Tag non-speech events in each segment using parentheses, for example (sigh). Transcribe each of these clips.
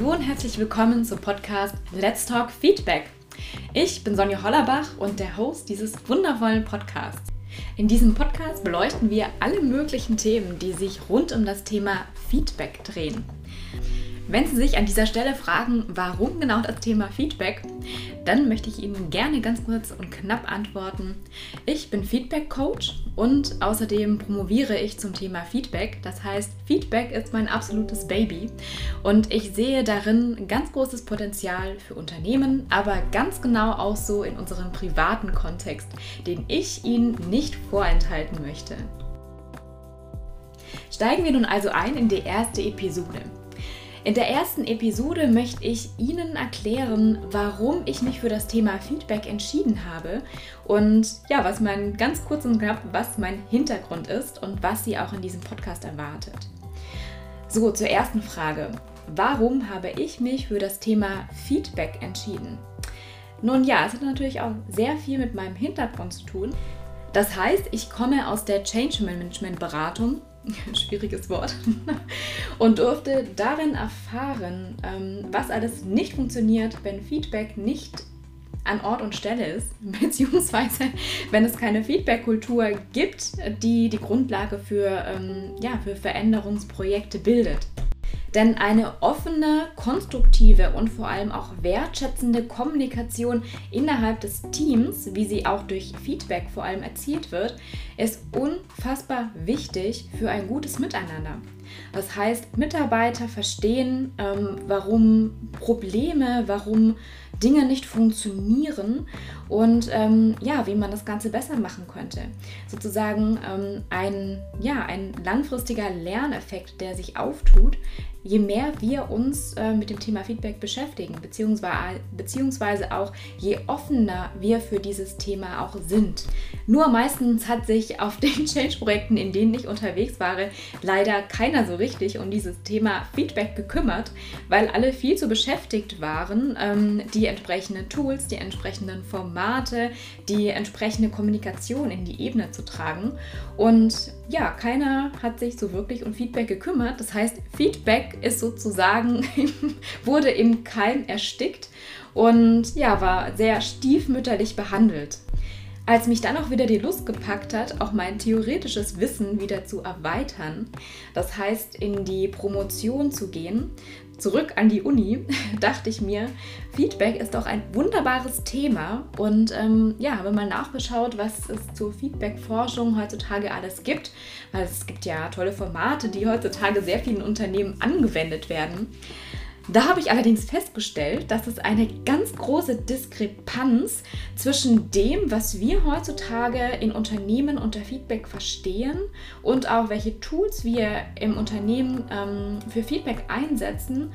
Hallo und herzlich willkommen zum Podcast Let's Talk Feedback. Ich bin Sonja Hollerbach und der Host dieses wundervollen Podcasts. In diesem Podcast beleuchten wir alle möglichen Themen, die sich rund um das Thema Feedback drehen. Wenn Sie sich an dieser Stelle fragen, warum genau das Thema Feedback, dann möchte ich Ihnen gerne ganz kurz und knapp antworten. Ich bin Feedback Coach und außerdem promoviere ich zum Thema Feedback. Das heißt, Feedback ist mein absolutes Baby und ich sehe darin ganz großes Potenzial für Unternehmen, aber ganz genau auch so in unserem privaten Kontext, den ich Ihnen nicht vorenthalten möchte. Steigen wir nun also ein in die erste Episode. In der ersten Episode möchte ich Ihnen erklären, warum ich mich für das Thema Feedback entschieden habe und ja, was mein ganz kurz und knapp, was mein Hintergrund ist und was Sie auch in diesem Podcast erwartet. So, zur ersten Frage. Warum habe ich mich für das Thema Feedback entschieden? Nun ja, es hat natürlich auch sehr viel mit meinem Hintergrund zu tun. Das heißt, ich komme aus der Change Management Beratung (laughs) schwieriges Wort, (laughs) und durfte darin erfahren, ähm, was alles nicht funktioniert, wenn Feedback nicht an Ort und Stelle ist, (laughs) beziehungsweise wenn es keine Feedback-Kultur gibt, die die Grundlage für, ähm, ja, für Veränderungsprojekte bildet. Denn eine offene, konstruktive und vor allem auch wertschätzende Kommunikation innerhalb des Teams, wie sie auch durch Feedback vor allem erzielt wird, ist unfassbar wichtig für ein gutes Miteinander. Das heißt, Mitarbeiter verstehen, ähm, warum Probleme, warum Dinge nicht funktionieren und ähm, ja, wie man das Ganze besser machen könnte. Sozusagen ähm, ein, ja, ein langfristiger Lerneffekt, der sich auftut, je mehr wir uns äh, mit dem Thema Feedback beschäftigen, beziehungsweise, beziehungsweise auch je offener wir für dieses Thema auch sind. Nur meistens hat sich auf den (laughs) Change-Projekten, in denen ich unterwegs war, leider keiner so richtig um dieses Thema Feedback gekümmert, weil alle viel zu beschäftigt waren, ähm, die entsprechenden Tools, die entsprechenden Formate, die entsprechende Kommunikation in die Ebene zu tragen. Und ja, keiner hat sich so wirklich um Feedback gekümmert. Das heißt, Feedback ist sozusagen, (laughs) wurde im Keim erstickt und ja, war sehr stiefmütterlich behandelt. Als mich dann auch wieder die Lust gepackt hat, auch mein theoretisches Wissen wieder zu erweitern, das heißt in die Promotion zu gehen, zurück an die Uni, (laughs) dachte ich mir, Feedback ist doch ein wunderbares Thema und ähm, ja, habe mal nachgeschaut, was es zur Feedback-Forschung heutzutage alles gibt, weil es gibt ja tolle Formate, die heutzutage sehr vielen Unternehmen angewendet werden. Da habe ich allerdings festgestellt, dass es eine ganz große Diskrepanz zwischen dem, was wir heutzutage in Unternehmen unter Feedback verstehen und auch welche Tools wir im Unternehmen ähm, für Feedback einsetzen,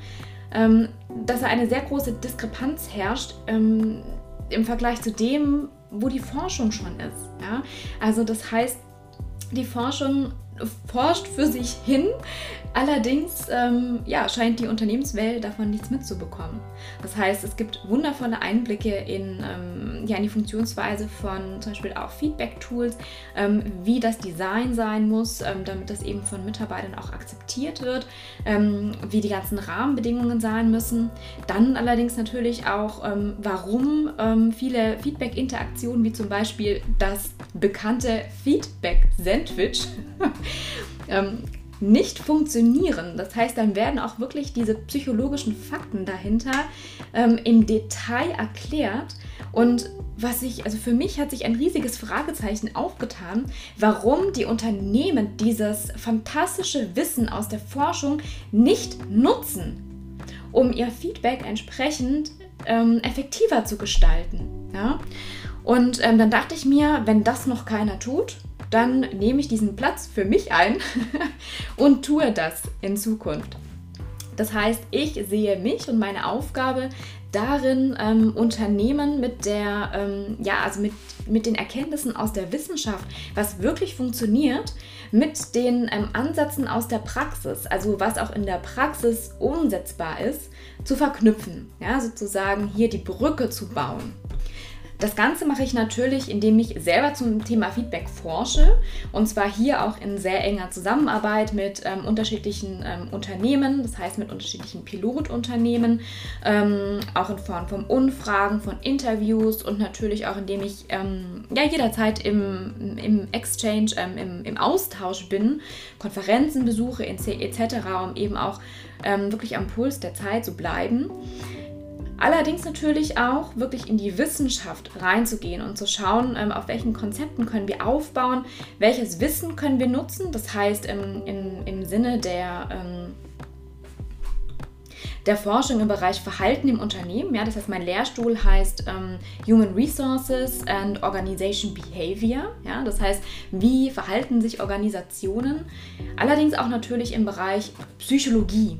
ähm, dass da eine sehr große Diskrepanz herrscht ähm, im Vergleich zu dem, wo die Forschung schon ist. Ja? Also das heißt, die Forschung forscht für sich hin, Allerdings ähm, ja, scheint die Unternehmenswelt davon nichts mitzubekommen. Das heißt, es gibt wundervolle Einblicke in, ähm, ja, in die Funktionsweise von zum Beispiel auch Feedback-Tools, ähm, wie das Design sein muss, ähm, damit das eben von Mitarbeitern auch akzeptiert wird, ähm, wie die ganzen Rahmenbedingungen sein müssen. Dann allerdings natürlich auch, ähm, warum viele Feedback-Interaktionen, wie zum Beispiel das bekannte Feedback-Sandwich, (laughs) nicht funktionieren. Das heißt, dann werden auch wirklich diese psychologischen Fakten dahinter ähm, im Detail erklärt. Und was ich, also für mich hat sich ein riesiges Fragezeichen aufgetan, warum die Unternehmen dieses fantastische Wissen aus der Forschung nicht nutzen, um ihr Feedback entsprechend ähm, effektiver zu gestalten. Ja? Und ähm, dann dachte ich mir, wenn das noch keiner tut, dann nehme ich diesen Platz für mich ein (laughs) und tue das in Zukunft. Das heißt, ich sehe mich und meine Aufgabe darin, ähm, Unternehmen mit der, ähm, ja, also mit, mit den Erkenntnissen aus der Wissenschaft, was wirklich funktioniert, mit den ähm, Ansätzen aus der Praxis, also was auch in der Praxis umsetzbar ist, zu verknüpfen. Ja, sozusagen hier die Brücke zu bauen. Das Ganze mache ich natürlich, indem ich selber zum Thema Feedback forsche und zwar hier auch in sehr enger Zusammenarbeit mit ähm, unterschiedlichen ähm, Unternehmen, das heißt mit unterschiedlichen Pilotunternehmen, ähm, auch in Form von Umfragen, von Interviews und natürlich auch indem ich ähm, ja jederzeit im, im Exchange, ähm, im, im Austausch bin, Konferenzen besuche etc., um eben auch ähm, wirklich am Puls der Zeit zu bleiben. Allerdings natürlich auch wirklich in die Wissenschaft reinzugehen und zu schauen, ähm, auf welchen Konzepten können wir aufbauen, welches Wissen können wir nutzen. Das heißt im, im, im Sinne der, ähm, der Forschung im Bereich Verhalten im Unternehmen. Ja, das heißt, mein Lehrstuhl heißt ähm, Human Resources and Organization Behavior. Ja, das heißt, wie verhalten sich Organisationen. Allerdings auch natürlich im Bereich Psychologie.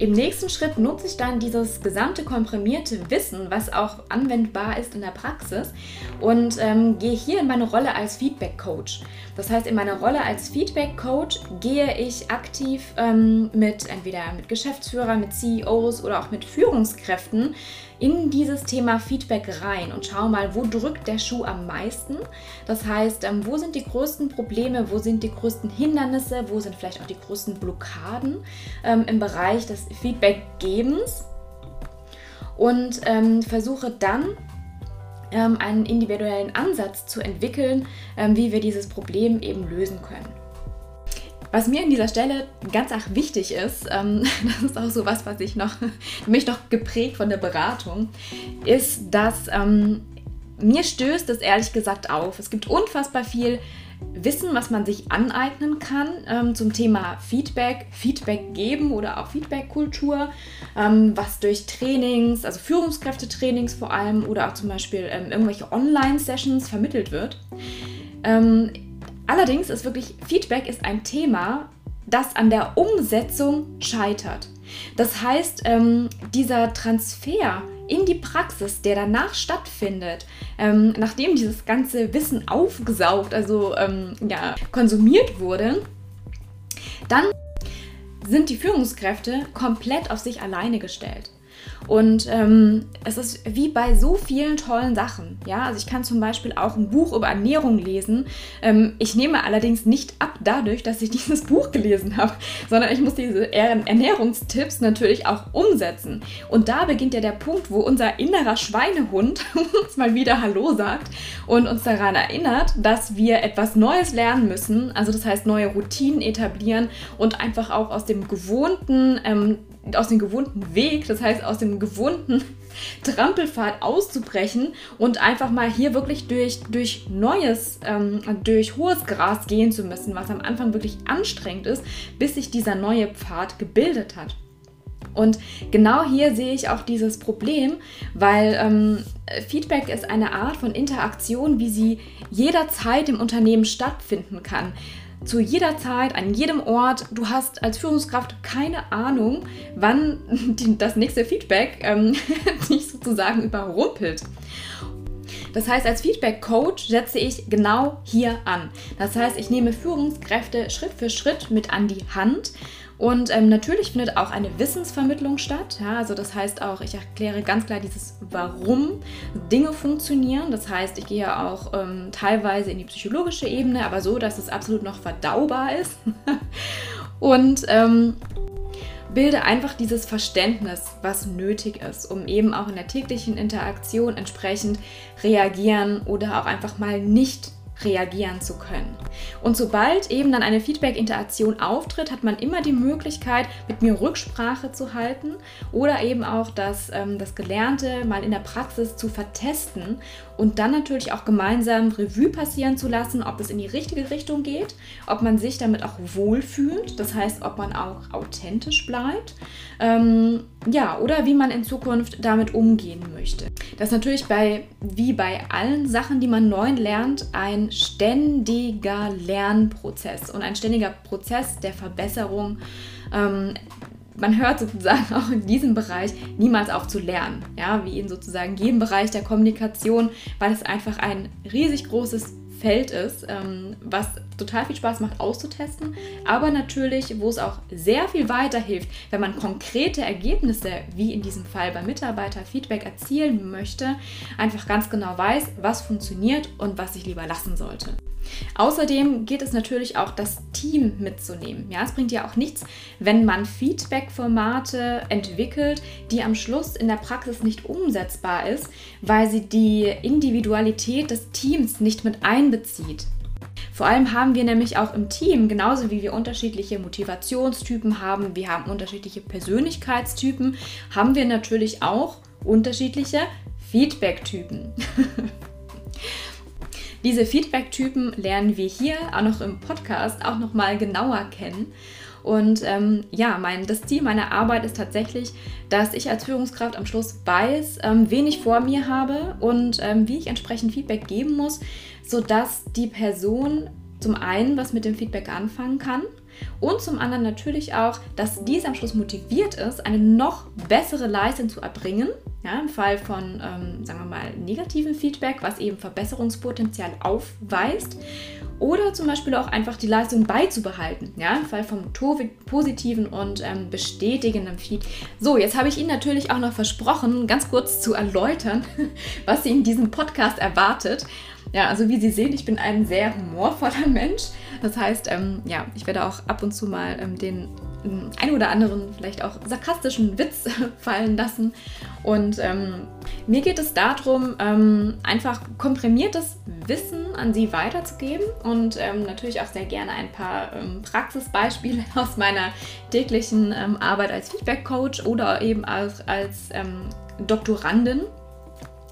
Im nächsten Schritt nutze ich dann dieses gesamte komprimierte Wissen, was auch anwendbar ist in der Praxis und ähm, gehe hier in meine Rolle als Feedback-Coach. Das heißt, in meiner Rolle als Feedback-Coach gehe ich aktiv ähm, mit entweder mit Geschäftsführern, mit CEOs oder auch mit Führungskräften in dieses Thema Feedback rein und schau mal, wo drückt der Schuh am meisten. Das heißt, ähm, wo sind die größten Probleme, wo sind die größten Hindernisse, wo sind vielleicht auch die größten Blockaden ähm, im Bereich des Feedbackgebens und ähm, versuche dann einen individuellen Ansatz zu entwickeln, wie wir dieses Problem eben lösen können. Was mir an dieser Stelle ganz arg wichtig ist, ähm, (laughs) das ist auch so was, was ich noch, (laughs) mich noch geprägt von der Beratung, ist, dass ähm, mir stößt es ehrlich gesagt auf. Es gibt unfassbar viel Wissen, was man sich aneignen kann ähm, zum Thema Feedback, Feedback geben oder auch Feedback-Kultur, ähm, was durch Trainings, also Führungskräftetrainings vor allem oder auch zum Beispiel ähm, irgendwelche Online-Sessions vermittelt wird. Allerdings ist wirklich Feedback ist ein Thema, das an der Umsetzung scheitert. Das heißt, ähm, dieser Transfer in die Praxis, der danach stattfindet, ähm, nachdem dieses ganze Wissen aufgesaugt, also ähm, ja, konsumiert wurde, dann sind die Führungskräfte komplett auf sich alleine gestellt. Und ähm, es ist wie bei so vielen tollen Sachen. Ja, also ich kann zum Beispiel auch ein Buch über Ernährung lesen. Ähm, ich nehme allerdings nicht ab dadurch, dass ich (laughs) dieses Buch gelesen habe, sondern ich muss diese Ernährungstipps natürlich auch umsetzen. Und da beginnt ja der Punkt, wo unser innerer Schweinehund (laughs) uns mal wieder Hallo sagt und uns daran erinnert, dass wir etwas Neues lernen müssen. Also das heißt neue Routinen etablieren und einfach auch aus dem gewohnten ähm, aus dem gewohnten Weg, das heißt aus dem gewohnten (laughs) Trampelpfad auszubrechen und einfach mal hier wirklich durch, durch neues, ähm, durch hohes Gras gehen zu müssen, was am Anfang wirklich anstrengend ist, bis sich dieser neue Pfad gebildet hat. Und genau hier sehe ich auch dieses Problem, weil ähm, Feedback ist eine Art von Interaktion, wie sie jederzeit im Unternehmen stattfinden kann zu jeder Zeit, an jedem Ort. Du hast als Führungskraft keine Ahnung, wann (laughs) die, das nächste Feedback ähm, (laughs) dich sozusagen überrumpelt. Das heißt, als Feedback-Coach setze ich genau hier an. Das heißt, ich nehme Führungskräfte Schritt für Schritt mit an die Hand und ähm, natürlich findet auch eine Wissensvermittlung statt. Ja, also das heißt auch, ich erkläre ganz klar dieses, warum Dinge funktionieren. Das heißt, ich gehe auch ähm, teilweise in die psychologische Ebene, aber so, dass es absolut noch verdaubar ist. (laughs) Und ähm, bilde einfach dieses Verständnis, was nötig ist, um eben auch in der täglichen Interaktion entsprechend reagieren oder auch einfach mal nicht reagieren zu können. Und sobald eben dann eine Feedback-Interaktion auftritt, hat man immer die Möglichkeit, mit mir Rücksprache zu halten oder eben auch das, ähm, das Gelernte mal in der Praxis zu vertesten und dann natürlich auch gemeinsam Revue passieren zu lassen, ob es in die richtige Richtung geht, ob man sich damit auch wohlfühlt, das heißt, ob man auch authentisch bleibt, ähm, ja, oder wie man in Zukunft damit umgehen möchte. Das ist natürlich bei, wie bei allen Sachen, die man neu lernt, ein ständiger Lernprozess und ein ständiger Prozess der Verbesserung. Ähm, man hört sozusagen (laughs) auch in diesem Bereich niemals auf zu lernen, ja, wie in sozusagen jedem Bereich der Kommunikation, weil es einfach ein riesig großes Feld ist, ähm, was total viel Spaß macht auszutesten, aber natürlich, wo es auch sehr viel weiterhilft, wenn man konkrete Ergebnisse, wie in diesem Fall beim Mitarbeiterfeedback, erzielen möchte, einfach ganz genau weiß, was funktioniert und was ich lieber lassen sollte. Außerdem geht es natürlich auch, das Team mitzunehmen. Ja, es bringt ja auch nichts, wenn man Feedback-Formate entwickelt, die am Schluss in der Praxis nicht umsetzbar ist, weil sie die Individualität des Teams nicht mit einbezieht. Vor allem haben wir nämlich auch im Team, genauso wie wir unterschiedliche Motivationstypen haben, wir haben unterschiedliche Persönlichkeitstypen, haben wir natürlich auch unterschiedliche Feedback-Typen. (laughs) Diese Feedback-Typen lernen wir hier auch noch im Podcast auch noch mal genauer kennen. Und ähm, ja, mein, das Ziel meiner Arbeit ist tatsächlich, dass ich als Führungskraft am Schluss weiß, ähm, wen ich vor mir habe und ähm, wie ich entsprechend Feedback geben muss, sodass die Person zum einen was mit dem Feedback anfangen kann und zum anderen natürlich auch, dass diese am Schluss motiviert ist, eine noch bessere Leistung zu erbringen. Ja, Im Fall von, ähm, sagen wir mal, negativen Feedback, was eben Verbesserungspotenzial aufweist. Oder zum Beispiel auch einfach die Leistung beizubehalten. Ja, Im Fall vom positiven und ähm, bestätigenden Feedback. So, jetzt habe ich Ihnen natürlich auch noch versprochen, ganz kurz zu erläutern, (laughs) was Sie in diesem Podcast erwartet. Ja, also wie Sie sehen, ich bin ein sehr humorvoller (laughs) Mensch. Das heißt, ähm, ja, ich werde auch ab und zu mal ähm, den ähm, ein oder anderen vielleicht auch sarkastischen (laughs) Witz (laughs) fallen lassen. Und ähm, mir geht es darum, ähm, einfach komprimiertes Wissen an Sie weiterzugeben und ähm, natürlich auch sehr gerne ein paar Praxisbeispiele aus meiner täglichen Arbeit als Feedback-Coach oder eben als, als Doktorandin.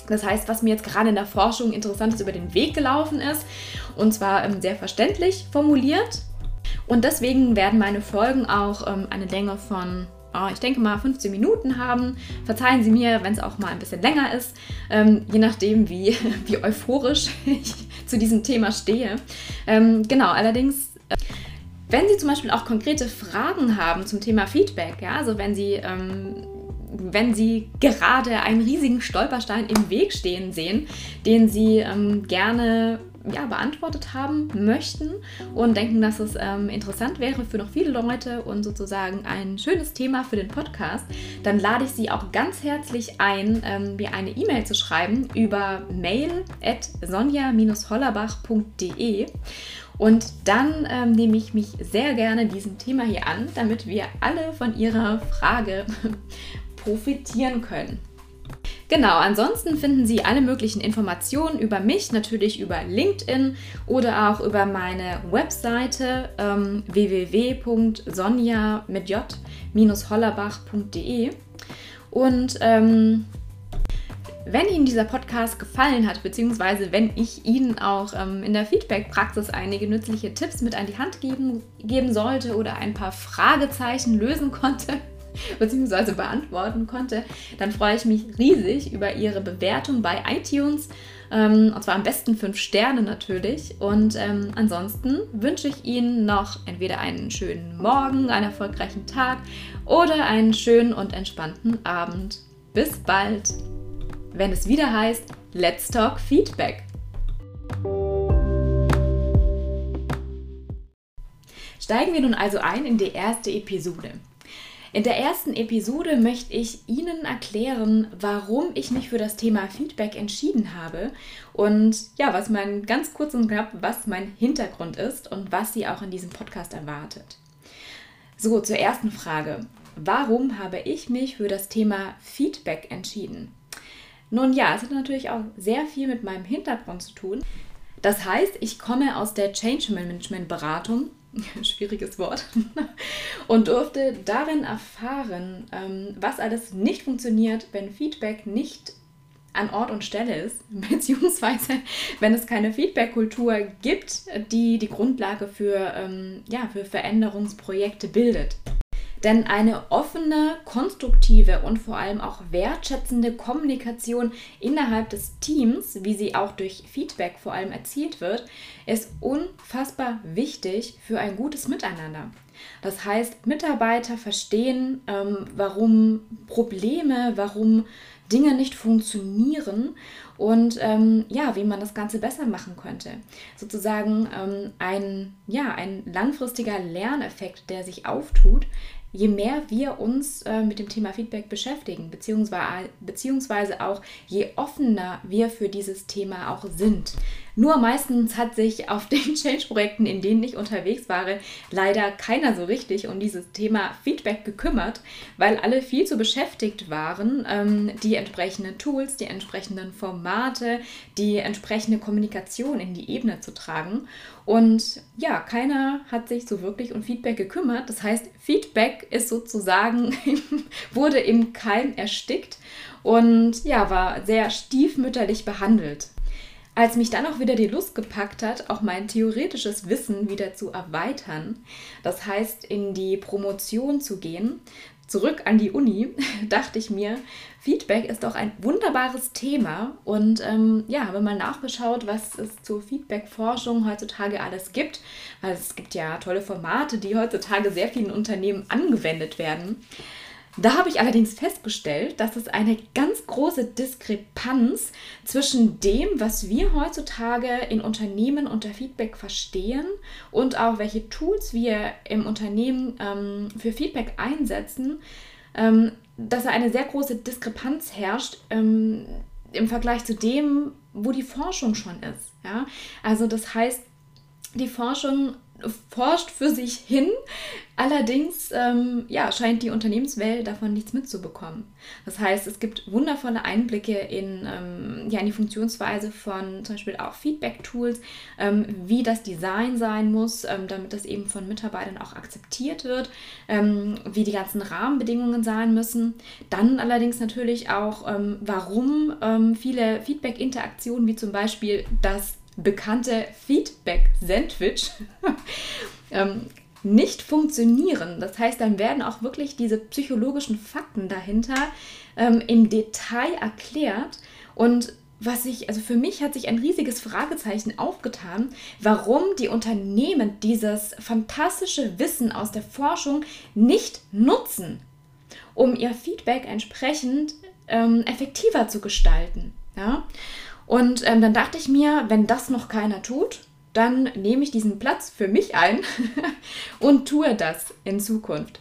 Das heißt, was mir jetzt gerade in der Forschung Interessantes über den Weg gelaufen ist, und zwar ähm, sehr verständlich formuliert. Und deswegen werden meine Folgen auch ähm, eine Länge von, oh, ich denke mal, 15 Minuten haben. Verzeihen Sie mir, wenn es auch mal ein bisschen länger ist, ähm, je nachdem, wie, (laughs) wie euphorisch ich zu diesem Thema stehe. Ähm, genau, allerdings. Äh, wenn Sie zum Beispiel auch konkrete Fragen haben zum Thema Feedback, ja, also wenn Sie ähm, wenn Sie gerade einen riesigen Stolperstein im Weg stehen sehen, den Sie ähm, gerne ja, beantwortet haben möchten und denken, dass es ähm, interessant wäre für noch viele Leute und sozusagen ein schönes Thema für den Podcast, dann lade ich Sie auch ganz herzlich ein, ähm, mir eine E-Mail zu schreiben über mail at sonja-hollerbach.de und dann ähm, nehme ich mich sehr gerne diesem Thema hier an, damit wir alle von Ihrer Frage profitieren können. Genau, ansonsten finden Sie alle möglichen Informationen über mich, natürlich über LinkedIn oder auch über meine Webseite ähm, www.sonja mit j-hollerbach.de. Und ähm, wenn Ihnen dieser Podcast gefallen hat, beziehungsweise wenn ich Ihnen auch ähm, in der Feedback-Praxis einige nützliche Tipps mit an die Hand geben, geben sollte oder ein paar Fragezeichen lösen konnte, (laughs) bzw. beantworten konnte, dann freue ich mich riesig über Ihre Bewertung bei iTunes. Ähm, und zwar am besten fünf Sterne natürlich. Und ähm, ansonsten wünsche ich Ihnen noch entweder einen schönen Morgen, einen erfolgreichen Tag oder einen schönen und entspannten Abend. Bis bald, wenn es wieder heißt Let's Talk Feedback. Steigen wir nun also ein in die erste Episode. In der ersten Episode möchte ich Ihnen erklären, warum ich mich für das Thema Feedback entschieden habe und ja, was mein ganz kurz und knapp, was mein Hintergrund ist und was Sie auch in diesem Podcast erwartet. So, zur ersten Frage. Warum habe ich mich für das Thema Feedback entschieden? Nun ja, es hat natürlich auch sehr viel mit meinem Hintergrund zu tun. Das heißt, ich komme aus der Change Management Beratung (laughs) schwieriges Wort, (laughs) und durfte darin erfahren, ähm, was alles nicht funktioniert, wenn Feedback nicht an Ort und Stelle ist, (laughs) beziehungsweise wenn es keine Feedback-Kultur gibt, die die Grundlage für, ähm, ja, für Veränderungsprojekte bildet. Denn eine offene, konstruktive und vor allem auch wertschätzende Kommunikation innerhalb des Teams, wie sie auch durch Feedback vor allem erzielt wird, ist unfassbar wichtig für ein gutes Miteinander. Das heißt, Mitarbeiter verstehen, ähm, warum Probleme, warum Dinge nicht funktionieren und ähm, ja, wie man das Ganze besser machen könnte. Sozusagen ähm, ein, ja, ein langfristiger Lerneffekt, der sich auftut, je mehr wir uns äh, mit dem Thema Feedback beschäftigen, beziehungsweise, beziehungsweise auch je offener wir für dieses Thema auch sind. Nur meistens hat sich auf (laughs) den Change-Projekten, in denen ich unterwegs war, leider keiner so richtig um dieses Thema Feedback gekümmert, weil alle viel zu beschäftigt waren, ähm, die entsprechenden Tools, die entsprechenden Formate, die entsprechende Kommunikation in die Ebene zu tragen. Und ja, keiner hat sich so wirklich um Feedback gekümmert. Das heißt, Feedback ist sozusagen, (laughs) wurde im Keim erstickt und ja, war sehr stiefmütterlich behandelt. Als mich dann auch wieder die Lust gepackt hat, auch mein theoretisches Wissen wieder zu erweitern, das heißt in die Promotion zu gehen, zurück an die Uni, (laughs) dachte ich mir, Feedback ist doch ein wunderbares Thema. Und ähm, ja, habe mal nachgeschaut, was es zur Feedback-Forschung heutzutage alles gibt. Weil es gibt ja tolle Formate, die heutzutage sehr vielen Unternehmen angewendet werden. Da habe ich allerdings festgestellt, dass es eine ganz große Diskrepanz zwischen dem, was wir heutzutage in Unternehmen unter Feedback verstehen und auch welche Tools wir im Unternehmen ähm, für Feedback einsetzen, ähm, dass da eine sehr große Diskrepanz herrscht ähm, im Vergleich zu dem, wo die Forschung schon ist. Ja? Also das heißt, die Forschung forscht für sich hin. Allerdings ähm, ja, scheint die Unternehmenswelt davon nichts mitzubekommen. Das heißt, es gibt wundervolle Einblicke in, ähm, ja, in die Funktionsweise von zum Beispiel auch Feedback-Tools, ähm, wie das Design sein muss, ähm, damit das eben von Mitarbeitern auch akzeptiert wird, ähm, wie die ganzen Rahmenbedingungen sein müssen. Dann allerdings natürlich auch, ähm, warum viele Feedback-Interaktionen, wie zum Beispiel das bekannte Feedback-Sandwich (laughs) ähm, nicht funktionieren. Das heißt, dann werden auch wirklich diese psychologischen Fakten dahinter ähm, im Detail erklärt und was ich, also für mich hat sich ein riesiges Fragezeichen aufgetan, warum die Unternehmen dieses fantastische Wissen aus der Forschung nicht nutzen, um ihr Feedback entsprechend ähm, effektiver zu gestalten. Ja? Und ähm, dann dachte ich mir, wenn das noch keiner tut, dann nehme ich diesen Platz für mich ein (laughs) und tue das in Zukunft.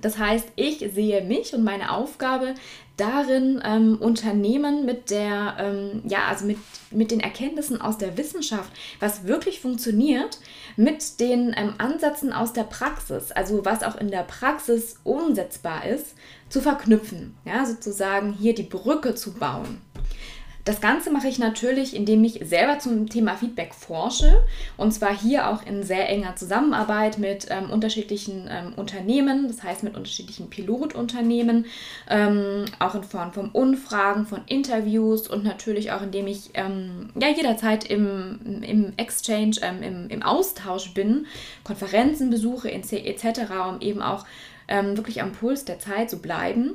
Das heißt, ich sehe mich und meine Aufgabe darin, ähm, Unternehmen mit der, ähm, ja, also mit, mit den Erkenntnissen aus der Wissenschaft, was wirklich funktioniert, mit den ähm, Ansätzen aus der Praxis, also was auch in der Praxis umsetzbar ist, zu verknüpfen. Ja, sozusagen hier die Brücke zu bauen. Das Ganze mache ich natürlich, indem ich selber zum Thema Feedback forsche und zwar hier auch in sehr enger Zusammenarbeit mit ähm, unterschiedlichen ähm, Unternehmen, das heißt mit unterschiedlichen Pilotunternehmen, ähm, auch in Form von Umfragen, von Interviews und natürlich auch indem ich ähm, ja jederzeit im, im Exchange, ähm, im, im Austausch bin, Konferenzen besuche etc., um eben auch ähm, wirklich am Puls der Zeit zu bleiben.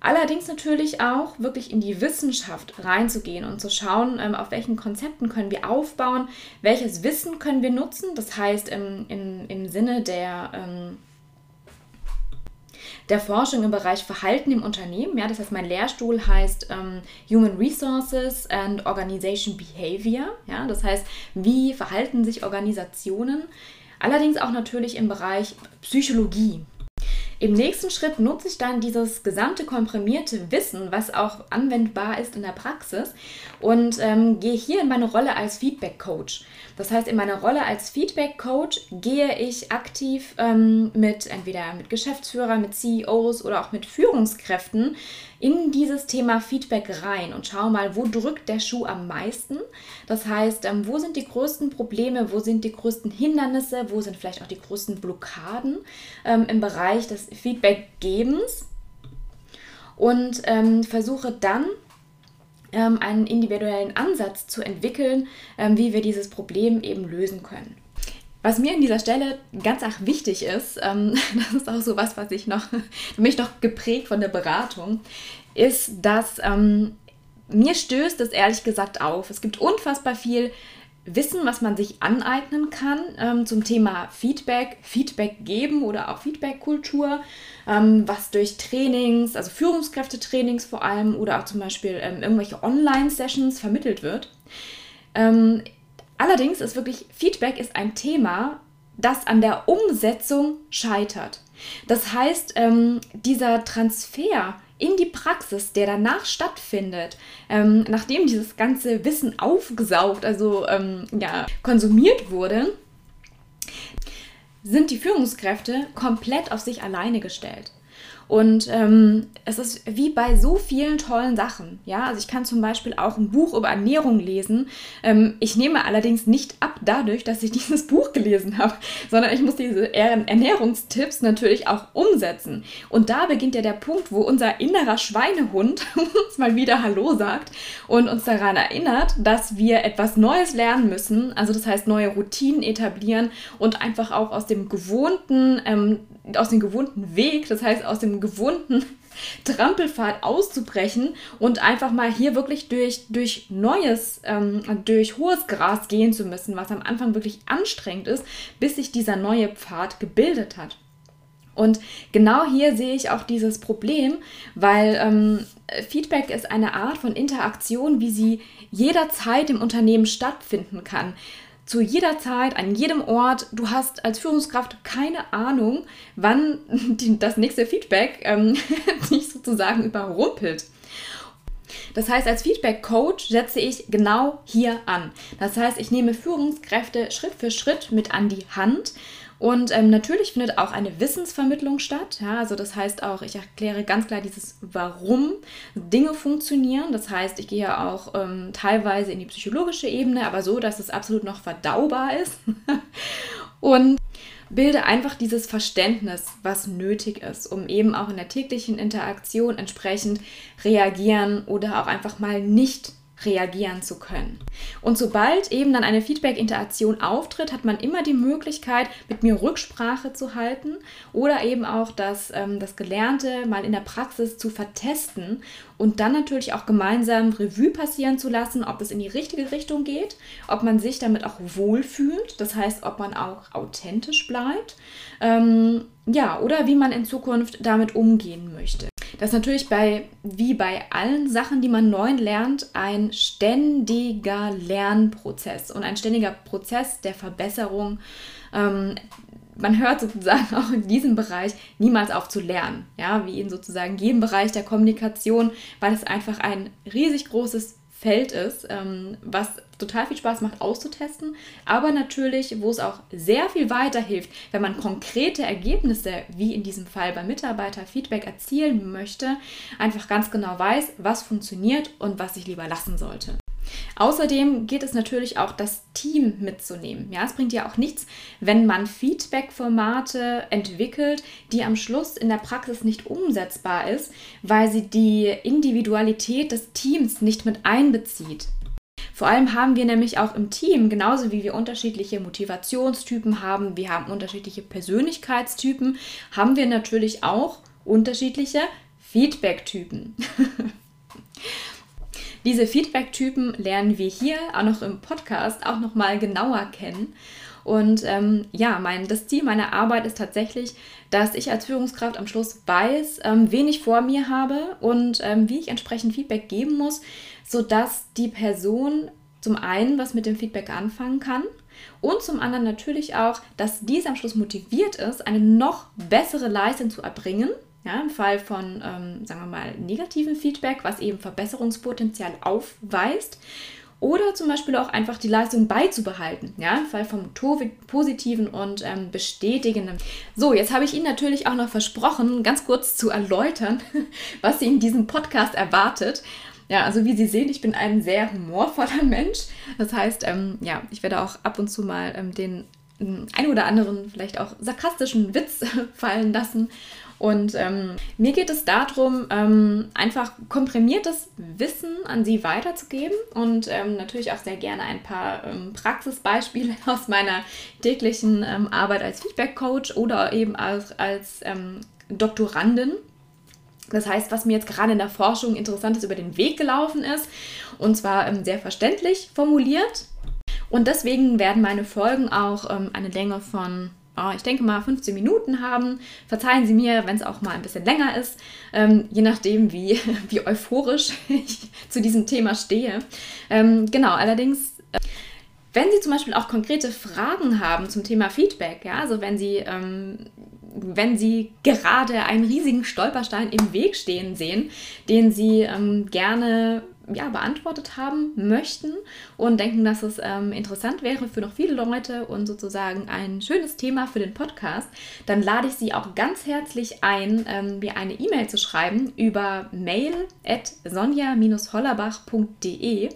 Allerdings natürlich auch wirklich in die Wissenschaft reinzugehen und zu schauen, ähm, auf welchen Konzepten können wir aufbauen, welches Wissen können wir nutzen. Das heißt, im, im, im Sinne der, ähm, der Forschung im Bereich Verhalten im Unternehmen. Ja, das heißt, mein Lehrstuhl heißt ähm, Human Resources and Organization Behavior. Ja, das heißt, wie verhalten sich Organisationen? Allerdings auch natürlich im Bereich Psychologie. Im nächsten Schritt nutze ich dann dieses gesamte komprimierte Wissen, was auch anwendbar ist in der Praxis und ähm, gehe hier in meine Rolle als Feedback Coach. Das heißt, in meiner Rolle als Feedback Coach gehe ich aktiv ähm, mit entweder mit Geschäftsführern, mit CEOs oder auch mit Führungskräften in dieses Thema Feedback rein und schau mal, wo drückt der Schuh am meisten. Das heißt, ähm, wo sind die größten Probleme, wo sind die größten Hindernisse, wo sind vielleicht auch die größten Blockaden ähm, im Bereich des Feedbackgebens und ähm, versuche dann ähm, einen individuellen Ansatz zu entwickeln, ähm, wie wir dieses Problem eben lösen können. Was mir an dieser Stelle ganz auch wichtig ist, ähm, (laughs) das ist auch so was, was ich noch, (laughs) mich noch geprägt von der Beratung, ist, dass ähm, mir stößt es ehrlich gesagt auf. Es gibt unfassbar viel Wissen, was man sich aneignen kann ähm, zum Thema Feedback, Feedback geben oder auch Feedback-Kultur, ähm, was durch Trainings, also Führungskräftetrainings vor allem oder auch zum Beispiel ähm, irgendwelche Online-Sessions vermittelt wird. Ähm, allerdings ist wirklich Feedback ist ein Thema, das an der Umsetzung scheitert. Das heißt, ähm, dieser Transfer in die Praxis, der danach stattfindet, ähm, nachdem dieses ganze Wissen aufgesaugt, also ähm, ja, konsumiert wurde, sind die Führungskräfte komplett auf sich alleine gestellt. Und ähm, es ist wie bei so vielen tollen Sachen. Ja, also ich kann zum Beispiel auch ein Buch über Ernährung lesen. Ähm, ich nehme allerdings nicht ab dadurch, dass ich (laughs) dieses Buch gelesen habe, sondern ich muss diese Ernährungstipps natürlich auch umsetzen. Und da beginnt ja der Punkt, wo unser innerer Schweinehund (laughs) uns mal wieder Hallo sagt und uns daran erinnert, dass wir etwas Neues lernen müssen. Also das heißt neue Routinen etablieren und einfach auch aus dem gewohnten ähm, aus dem gewohnten Weg, das heißt aus dem gewohnten (laughs) Trampelpfad auszubrechen und einfach mal hier wirklich durch, durch neues, ähm, durch hohes Gras gehen zu müssen, was am Anfang wirklich anstrengend ist, bis sich dieser neue Pfad gebildet hat. Und genau hier sehe ich auch dieses Problem, weil ähm, Feedback ist eine Art von Interaktion, wie sie jederzeit im Unternehmen stattfinden kann zu jeder Zeit, an jedem Ort. Du hast als Führungskraft keine Ahnung, wann (laughs) die, das nächste Feedback ähm, (laughs) dich sozusagen überrumpelt. Das heißt, als Feedback-Coach setze ich genau hier an. Das heißt, ich nehme Führungskräfte Schritt für Schritt mit an die Hand und ähm, natürlich findet auch eine Wissensvermittlung statt. Ja, also das heißt auch, ich erkläre ganz klar dieses Warum Dinge funktionieren. Das heißt, ich gehe auch ähm, teilweise in die psychologische Ebene, aber so, dass es absolut noch verdaubar ist. (laughs) und bilde einfach dieses Verständnis, was nötig ist, um eben auch in der täglichen Interaktion entsprechend reagieren oder auch einfach mal nicht reagieren zu können. Und sobald eben dann eine Feedback-Interaktion auftritt, hat man immer die Möglichkeit, mit mir Rücksprache zu halten oder eben auch das, ähm, das Gelernte mal in der Praxis zu vertesten und dann natürlich auch gemeinsam Revue passieren zu lassen, ob es in die richtige Richtung geht, ob man sich damit auch wohlfühlt, das heißt, ob man auch authentisch bleibt, ähm, ja, oder wie man in Zukunft damit umgehen möchte. Das ist natürlich bei, wie bei allen Sachen, die man neu lernt, ein ständiger Lernprozess und ein ständiger Prozess der Verbesserung. Ähm, man hört sozusagen (laughs) auch in diesem Bereich niemals auf zu lernen, ja, wie in sozusagen jedem Bereich der Kommunikation, weil es einfach ein riesig großes Feld ist, ähm, was total viel Spaß macht auszutesten, aber natürlich, wo es auch sehr viel weiterhilft, wenn man konkrete Ergebnisse, wie in diesem Fall bei Mitarbeiterfeedback, erzielen möchte, einfach ganz genau weiß, was funktioniert und was ich lieber lassen sollte. Außerdem geht es natürlich auch, das Team mitzunehmen. Ja, es bringt ja auch nichts, wenn man Feedback-Formate entwickelt, die am Schluss in der Praxis nicht umsetzbar ist, weil sie die Individualität des Teams nicht mit einbezieht. Vor allem haben wir nämlich auch im Team, genauso wie wir unterschiedliche Motivationstypen haben, wir haben unterschiedliche Persönlichkeitstypen, haben wir natürlich auch unterschiedliche Feedback-Typen. (laughs) Diese Feedback-Typen lernen wir hier auch noch im Podcast auch noch mal genauer kennen. Und ähm, ja, mein, das Ziel meiner Arbeit ist tatsächlich, dass ich als Führungskraft am Schluss weiß, ähm, wen ich vor mir habe und ähm, wie ich entsprechend Feedback geben muss, sodass die Person zum einen was mit dem Feedback anfangen kann und zum anderen natürlich auch, dass diese am Schluss motiviert ist, eine noch bessere Leistung zu erbringen ja, Im Fall von, ähm, sagen wir mal, negativen Feedback, was eben Verbesserungspotenzial aufweist. Oder zum Beispiel auch einfach die Leistung beizubehalten. Ja, im Fall vom positiven und ähm, bestätigenden. So, jetzt habe ich Ihnen natürlich auch noch versprochen, ganz kurz zu erläutern, (laughs) was Sie in diesem Podcast erwartet. Ja, also wie Sie sehen, ich bin ein sehr humorvoller Mensch. Das heißt, ähm, ja, ich werde auch ab und zu mal ähm, den ähm, ein oder anderen vielleicht auch sarkastischen Witz (laughs) fallen lassen und ähm, mir geht es darum, ähm, einfach komprimiertes Wissen an Sie weiterzugeben und ähm, natürlich auch sehr gerne ein paar ähm, Praxisbeispiele (laughs) aus meiner täglichen ähm, Arbeit als Feedback-Coach oder eben als, als ähm, Doktorandin. Das heißt, was mir jetzt gerade in der Forschung Interessantes über den Weg gelaufen ist, und zwar sehr verständlich formuliert Und deswegen werden meine Folgen auch eine Länge von ich denke mal 15 Minuten haben. Verzeihen Sie mir, wenn es auch mal ein bisschen länger ist, ähm, je nachdem, wie, (laughs) wie euphorisch ich zu diesem Thema stehe. Ähm, genau, allerdings. Äh, wenn Sie zum Beispiel auch konkrete Fragen haben zum Thema Feedback, ja, also wenn Sie, ähm, wenn Sie gerade einen riesigen Stolperstein im Weg stehen sehen, den Sie ähm, gerne ja, beantwortet haben möchten und denken, dass es ähm, interessant wäre für noch viele Leute und sozusagen ein schönes Thema für den Podcast, dann lade ich Sie auch ganz herzlich ein, ähm, mir eine E-Mail zu schreiben über mail at sonja-hollerbach.de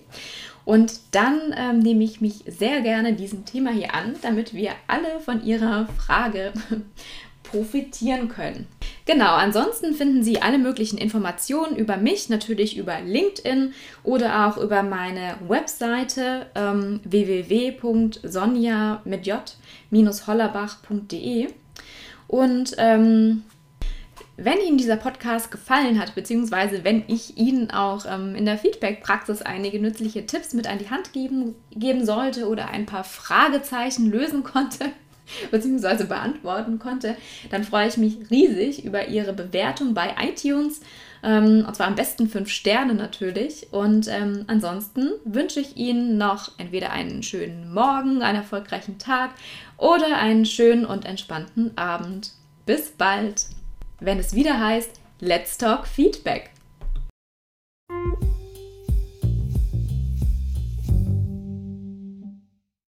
und dann ähm, nehme ich mich sehr gerne diesem Thema hier an, damit wir alle von Ihrer Frage profitieren können. Genau, ansonsten finden Sie alle möglichen Informationen über mich natürlich über LinkedIn oder auch über meine Webseite ähm, www.sonja mit j-hollerbach.de. Und ähm, wenn Ihnen dieser Podcast gefallen hat, beziehungsweise wenn ich Ihnen auch ähm, in der Feedback-Praxis einige nützliche Tipps mit an die Hand geben, geben sollte oder ein paar Fragezeichen lösen konnte, (laughs) bzw. beantworten konnte, dann freue ich mich riesig über Ihre Bewertung bei iTunes. Ähm, und zwar am besten fünf Sterne natürlich. Und ähm, ansonsten wünsche ich Ihnen noch entweder einen schönen Morgen, einen erfolgreichen Tag oder einen schönen und entspannten Abend. Bis bald, wenn es wieder heißt Let's Talk Feedback.